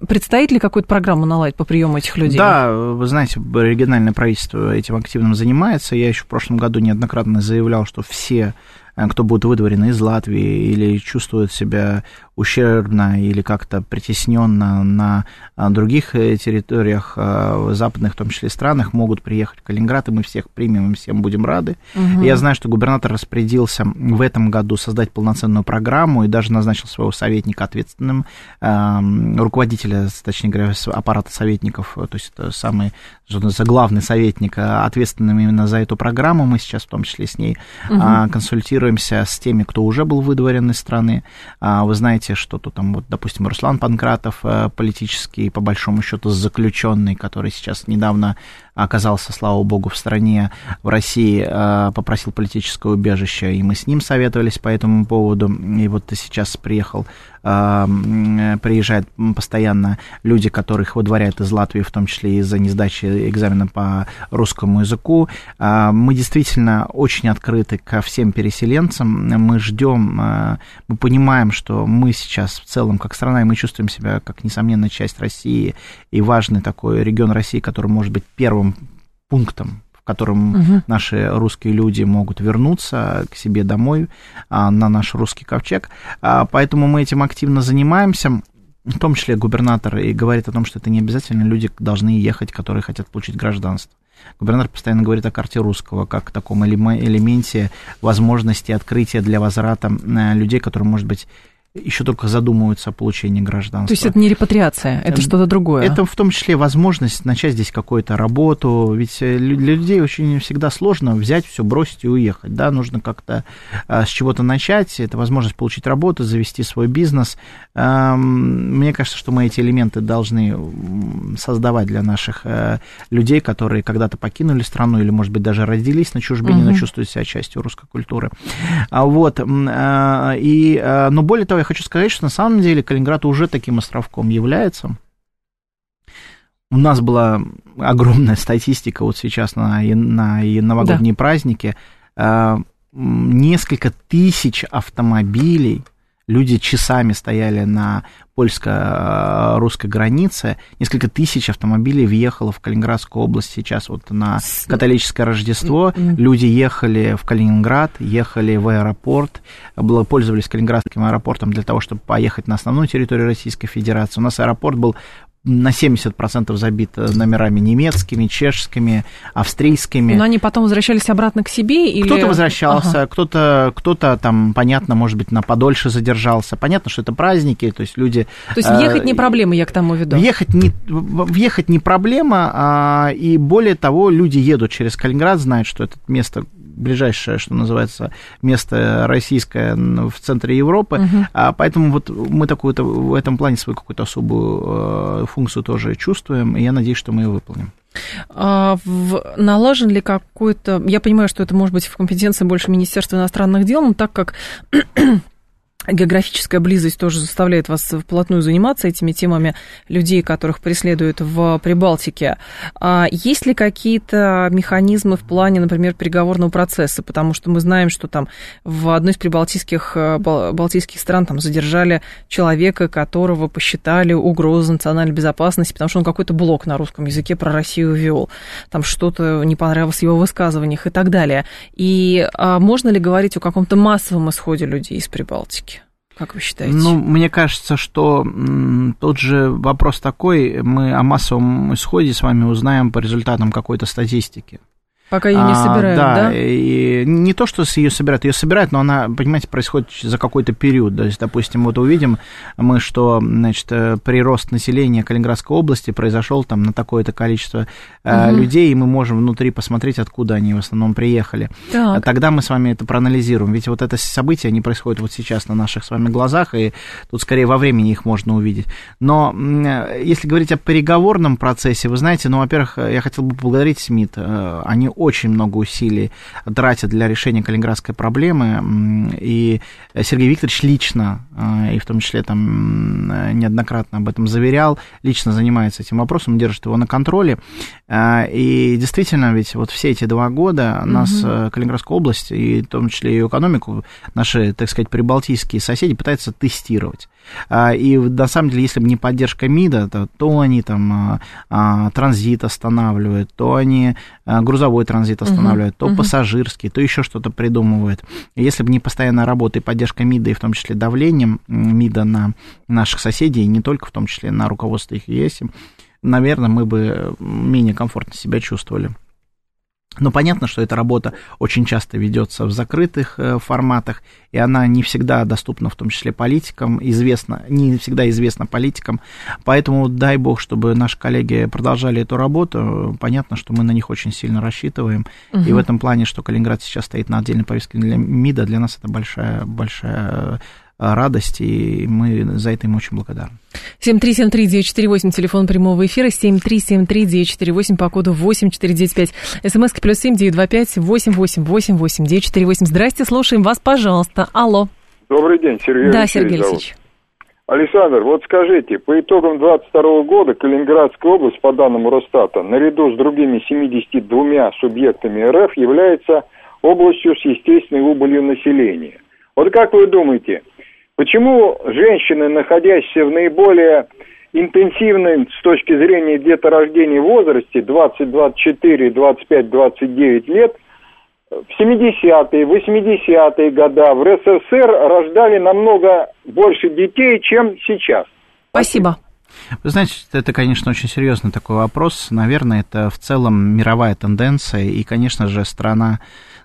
Предстоит ли какую-то программу наладить по приему этих людей? Да, вы знаете, региональное правительство этим активно занимается. Я еще в прошлом году неоднократно заявлял, что все э, кто будет выдворен из Латвии или чувствует себя ущербно или как-то притесненно на а, других э, территориях а, западных, в том числе странах, могут приехать в Калининград, и мы всех примем, и всем будем рады. Угу. Я знаю, что губернатор распорядился в этом году создать полноценную программу и даже назначил своего советника ответственным, руководителя, точнее говоря, аппарата советников, то есть это самый главный советник, а, ответственным именно за эту программу. Мы сейчас в том числе с ней угу. консультируемся с теми, кто уже был выдворен из страны. Вы знаете, знаете, что то там, вот, допустим, Руслан Панкратов, э, политический, по большому счету, заключенный, который сейчас недавно оказался, слава богу, в стране, в России, э, попросил политическое убежище, и мы с ним советовались по этому поводу, и вот сейчас приехал, э, приезжают постоянно люди, которых выдворяют из Латвии, в том числе из-за несдачи экзамена по русскому языку. Э, мы действительно очень открыты ко всем переселенцам, мы ждем, мы понимаем, что мы сейчас в целом, как страна, и мы чувствуем себя как несомненная часть России. И важный такой регион России, который может быть первым пунктом, в котором угу. наши русские люди могут вернуться к себе домой а, на наш русский ковчег. А, поэтому мы этим активно занимаемся. В том числе губернатор и говорит о том, что это не обязательно люди должны ехать, которые хотят получить гражданство. Губернатор постоянно говорит о карте русского, как о таком элементе возможности открытия для возврата э, людей, которые, может быть, еще только задумываются о получении гражданства. То есть это не репатриация, это эм, что-то другое? Это в том числе возможность начать здесь какую-то работу, ведь э, для людей очень всегда сложно взять все, бросить и уехать, да, нужно как-то а, с чего-то начать, это возможность получить работу, завести свой бизнес. Мне кажется, что мы эти элементы должны создавать для наших э, людей, которые когда-то покинули страну или, может быть, даже родились на чужбине, угу. но чувствуют себя частью русской культуры. А Вот, а, и, но более того, я хочу сказать, что на самом деле Калининград уже таким островком является. У нас была огромная статистика вот сейчас на, на новогодние да. праздники. А, несколько тысяч автомобилей, люди часами стояли на польско-русской границе. Несколько тысяч автомобилей въехало в Калининградскую область сейчас вот на католическое Рождество. Люди ехали в Калининград, ехали в аэропорт, пользовались Калининградским аэропортом для того, чтобы поехать на основную территорию Российской Федерации. У нас аэропорт был на 70% забит номерами немецкими, чешскими, австрийскими. Но они потом возвращались обратно к себе? Или... Кто-то возвращался, ага. кто-то, кто-то там, понятно, может быть, на подольше задержался. Понятно, что это праздники, то есть люди... То есть въехать э, не проблема, я к тому веду? Въехать не, въехать не проблема, а, и более того, люди едут через Калининград, знают, что это место ближайшее, что называется, место российское в центре Европы, угу. а поэтому вот мы такую-то в этом плане свою какую-то особую э, функцию тоже чувствуем, и я надеюсь, что мы ее выполним. А, в, налажен ли какой-то... Я понимаю, что это может быть в компетенции больше Министерства иностранных дел, но так как географическая близость тоже заставляет вас вплотную заниматься этими темами людей, которых преследуют в Прибалтике. А есть ли какие-то механизмы в плане, например, переговорного процесса? Потому что мы знаем, что там в одной из прибалтийских э, балтийских стран там задержали человека, которого посчитали угрозой национальной безопасности, потому что он какой-то блок на русском языке про Россию вел. Там что-то не понравилось в его высказываниях и так далее. И а можно ли говорить о каком-то массовом исходе людей из Прибалтики? Как вы считаете? Ну, мне кажется, что тот же вопрос такой, мы о массовом исходе с вами узнаем по результатам какой-то статистики. Пока ее не а, собирают, а, да? Да, и не то, что ее собирают, ее собирают, но она, понимаете, происходит за какой-то период. То есть, допустим, вот увидим мы, что, значит, э, прирост населения Калининградской области произошел там на такое-то количество угу. людей, и мы можем внутри посмотреть, откуда они в основном приехали. Так. Тогда мы с вами это проанализируем. Ведь вот это события, они происходят вот сейчас на наших с вами глазах, и тут скорее во времени их можно увидеть. Но э, если говорить о переговорном процессе, вы знаете, ну, во-первых, я хотел бы поблагодарить СМИТ. Они очень много усилий тратят для решения калининградской проблемы, и Сергей Викторович лично, а, и в том числе там неоднократно об этом заверял, лично занимается этим вопросом, держит его на контроле, а, и действительно, ведь вот все эти два года нас, угу. Калининградская область, и в том числе и экономику, наши, так сказать, прибалтийские соседи пытаются тестировать. И на самом деле, если бы не поддержка МИДа, то, то они там транзит останавливают, то они грузовой транзит останавливают, uh-huh, то uh-huh. пассажирский, то еще что-то придумывают. И если бы не постоянная работа и поддержка МИДа, и в том числе давлением МИДа на наших соседей, и не только в том числе на руководство их ЕС, наверное, мы бы менее комфортно себя чувствовали. Но понятно, что эта работа очень часто ведется в закрытых э, форматах, и она не всегда доступна, в том числе политикам, известна, не всегда известна политикам. Поэтому дай бог, чтобы наши коллеги продолжали эту работу. Понятно, что мы на них очень сильно рассчитываем. Угу. И в этом плане, что Калининград сейчас стоит на отдельной повестке для МИДа, для нас это большая, большая радость, и мы за это им очень благодарны. 7373948, телефон прямого эфира, 7373948 по коду 8495. СМС плюс 7925 888 948. Здрасте, слушаем вас, пожалуйста. Алло. Добрый день, Сергей Да, Сергей Алексеевич. Александр, вот скажите, по итогам 2022 года Калининградская область, по данным Росстата, наряду с другими 72 субъектами РФ является областью с естественной убылью населения. Вот как вы думаете, Почему женщины, находящиеся в наиболее интенсивном с точки зрения деторождения возрасте 20, 24, 25, 29 лет, в 70-е, 80-е годы в РСФСР рождали намного больше детей, чем сейчас? Спасибо. Вы знаете, это, конечно, очень серьезный такой вопрос. Наверное, это в целом мировая тенденция, и, конечно же, страна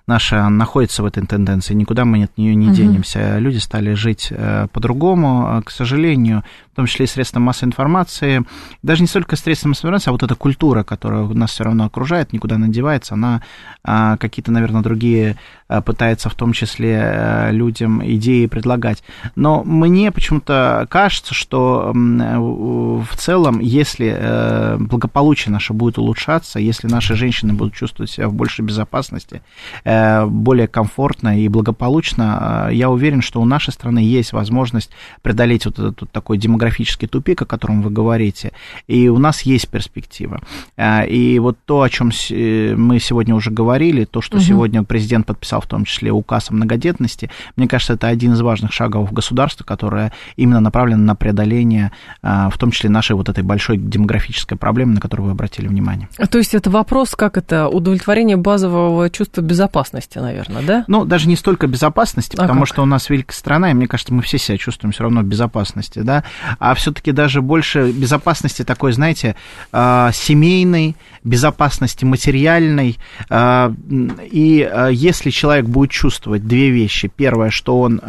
наша находится в этой тенденции, никуда мы от нее не денемся. Люди стали жить э, по-другому, к сожалению, в том числе и средства массовой информации, даже не столько средства массовой информации, а вот эта культура, которая нас все равно окружает, никуда не девается, она а, какие-то, наверное, другие а, пытается в том числе а, людям идеи предлагать. Но мне почему-то кажется, что в целом, если э, благополучие наше будет улучшаться, если наши женщины будут чувствовать себя в большей безопасности, э, более комфортно и благополучно, я уверен, что у нашей страны есть возможность преодолеть вот этот такой демографический демографический тупик, о котором вы говорите, и у нас есть перспектива. А, и вот то, о чем э, мы сегодня уже говорили, то, что угу. сегодня президент подписал, в том числе указ о многодетности, мне кажется, это один из важных шагов государства, которое именно направлено на преодоление, а, в том числе нашей вот этой большой демографической проблемы, на которую вы обратили внимание. То есть это вопрос, как это, удовлетворение базового чувства безопасности безопасности, наверное, да? Ну, даже не столько безопасности, А потому как? что у нас великая страна, и мне кажется, мы все себя чувствуем все равно в безопасности, да, а все-таки даже больше безопасности такой, знаете, а, семейной, безопасности материальной, а, и а, если человек будет чувствовать две вещи, первое, что он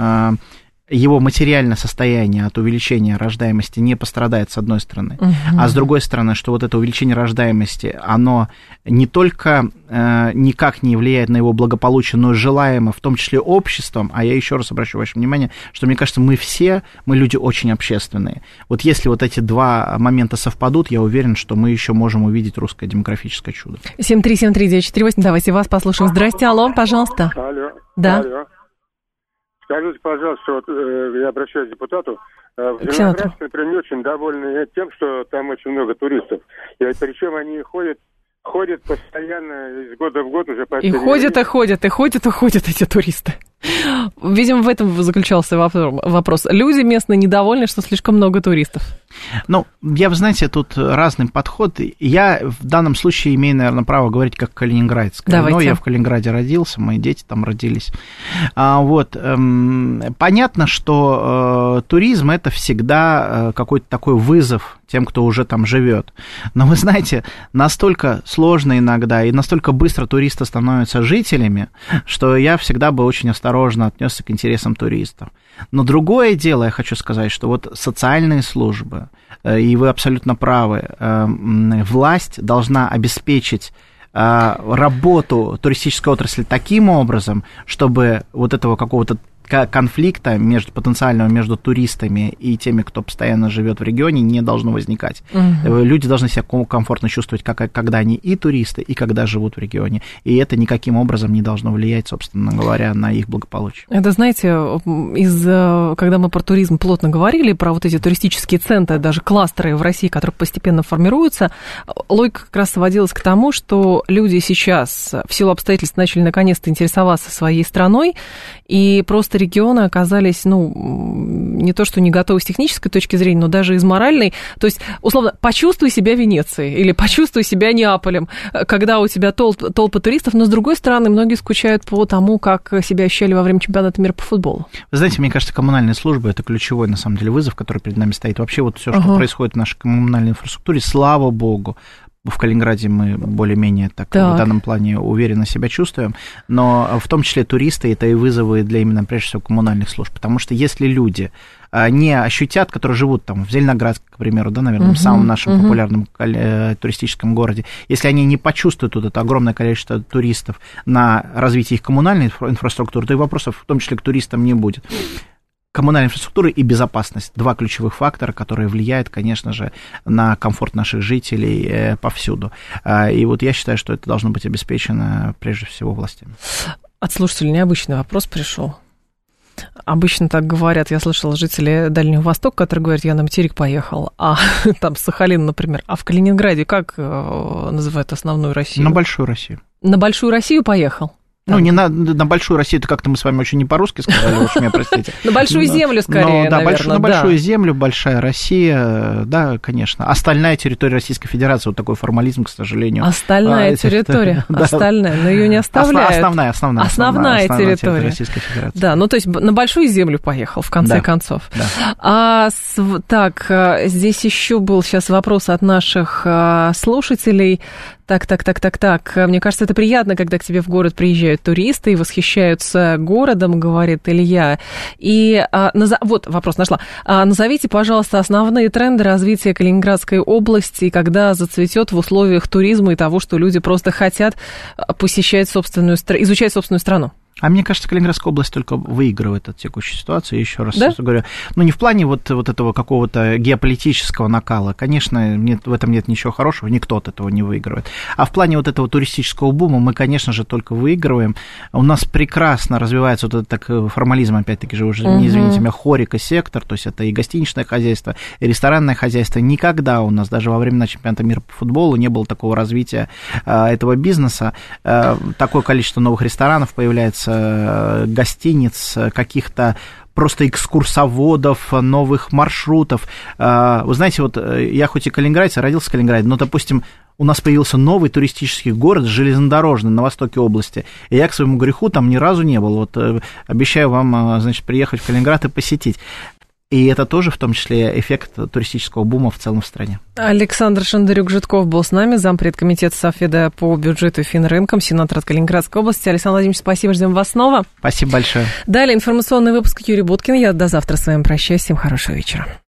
его материальное состояние от увеличения рождаемости не пострадает, с одной стороны, а с другой стороны, что вот это увеличение рождаемости, оно не только э, никак не влияет на его благополучие, но и желаемо, в том числе обществом, а я еще раз обращу ваше внимание, что мне кажется, мы все, мы люди очень общественные. Вот если вот эти два момента совпадут, я уверен, что мы еще можем увидеть русское демографическое чудо. 7373948, давайте вас послушаем. Здрасте, алло, пожалуйста. Алло. Да. Алло. Скажите, пожалуйста, вот э, я обращаюсь к депутату. Э, в. Зеленоградске, например, не очень довольны тем, что там очень много туристов. И причем они ходят, ходят постоянно из года в год уже по И ходят, и ходят, и ходят, и ходят эти туристы. Видимо, в этом заключался вопро- вопрос. Люди местные недовольны, что слишком много туристов. Ну, я, вы знаете, тут разный подход. Я в данном случае имею, наверное, право говорить как калининградец. Давайте. Но я в Калининграде родился, мои дети там родились. А, вот, эм, понятно, что э, туризм это всегда э, какой-то такой вызов тем, кто уже там живет. Но вы знаете, настолько сложно иногда и настолько быстро туристы становятся жителями, что я всегда бы очень осторожно отнесся к интересам туристов. Но другое дело, я хочу сказать, что вот социальные службы, э, и вы абсолютно правы, э, м, власть должна обеспечить э, работу туристической отрасли таким образом, чтобы вот этого какого-то ка- конфликта между потенциального между туристами и теми, кто постоянно живет в регионе, не должно возникать. Э, Люди должны себя ком- комфортно чувствовать, как, когда они и туристы, и когда живут в регионе. И это никаким образом не должно влиять, собственно говоря, на их благополучие. Это, знаете, из, э, когда мы про туризм плотно говорили, про вот эти туристические центры, даже кластеры в России, которые постепенно формируются, логика как раз сводилась к тому, что люди сейчас в силу обстоятельств начали наконец-то интересоваться своей страной, и просто регионы оказались, ну, не то что не готовы с технической точки зрения, но даже из моральной. То есть, условно, почувствуй себя Венецией или почувствуй себя Неаполем, э, когда у тебя толп- толпы туристов, но, с другой стороны, многие скучают по тому, как себя ощущали во время чемпионата мира по футболу. Вы знаете, мне кажется, коммунальные службы это ключевой, на самом деле, вызов, который перед нами стоит. Вообще вот все, что Ага. происходит в нашей коммунальной инфраструктуре, слава богу, в Калининграде мы более-менее так, Так. в данном плане уверенно себя чувствуем, но в том числе туристы это и вызовы для именно, прежде всего, коммунальных служб, потому что если люди а, не ощутят, которые живут там в Зеленоградске, к примеру, да, наверное, в самом нашем популярном кал- э, туристическом городе, если они не почувствуют вот это огромное количество туристов на развитие их коммунальной инфра- инфраструктуры, то и вопросов, в том числе к туристам, не будет коммунальная инфраструктура и безопасность. Два ключевых фактора, которые влияют, конечно же, на комфорт наших жителей э, повсюду. А, И вот я считаю, что это должно быть обеспечено прежде всего властями. От слушателя необычный вопрос пришел. Обычно так говорят, я слышала жители Дальнего Востока, которые говорят, я на материк поехал, а там Сахалин, например, а в Калининграде как э, называют основную Россию? На большую Россию. На Большую Россию поехал? Ну, не на, на большую Россию, это как-то мы с вами очень не по-русски сказали, уж меня простите. На большую землю, скорее, да, на большую землю, большая Россия, да, конечно. Остальная территория Российской Федерации, вот такой формализм, к сожалению. Остальная А, территория, остальная, но ее не оставляют. Основная, основная. Основная территория. Российской Федерации. Да, ну то есть на большую землю поехал, в конце концов. А, так, э, здесь еще был сейчас вопрос от наших э, слушателей. Так, так, так, так, так. Мне кажется, это приятно, когда к тебе в город приезжают туристы и восхищаются городом, говорит Илья. И а, наза- вот вопрос нашла. А, назовите, пожалуйста, основные тренды развития Калининградской области, когда зацветет в условиях туризма и того, что люди просто хотят а, посещать собственную изучать собственную страну. А мне кажется, Калининградская область только выигрывает от текущей ситуации, еще раз Да? говорю. Ну, не в плане вот, вот этого какого-то геополитического накала. Конечно, нет, в этом нет ничего хорошего, никто от этого не выигрывает. А в плане вот этого туристического бума мы, конечно же, только выигрываем. У нас прекрасно развивается вот этот так, э, формализм, опять-таки же, уже, не извините меня, хорика сектор, то есть это и гостиничное хозяйство, и ресторанное хозяйство. Никогда у нас, даже во времена чемпионата мира по футболу, не было такого развития э, этого бизнеса. Э, такое количество новых ресторанов появляется э, гостиниц, каких-то просто экскурсоводов, новых маршрутов. Э, вы знаете, вот э, я хоть и калининградец, родился в Калининграде, но, допустим, у нас появился новый туристический город, железнодорожный, на востоке области. И я к своему греху там ни разу не был. Вот обещаю вам, значит, приехать в Калининград и посетить. И это тоже в том числе эффект туристического бума в целом в стране. Александр Шандарюк-Житков был с нами, зампред комитета Софеда по бюджету и финрынкам, сенатор от Калининградской области. Александр Владимирович, спасибо, ждем вас снова. Спасибо большое. Далее информационный выпуск Юрий Буткин. Я до завтра с вами прощаюсь. Всем хорошего вечера.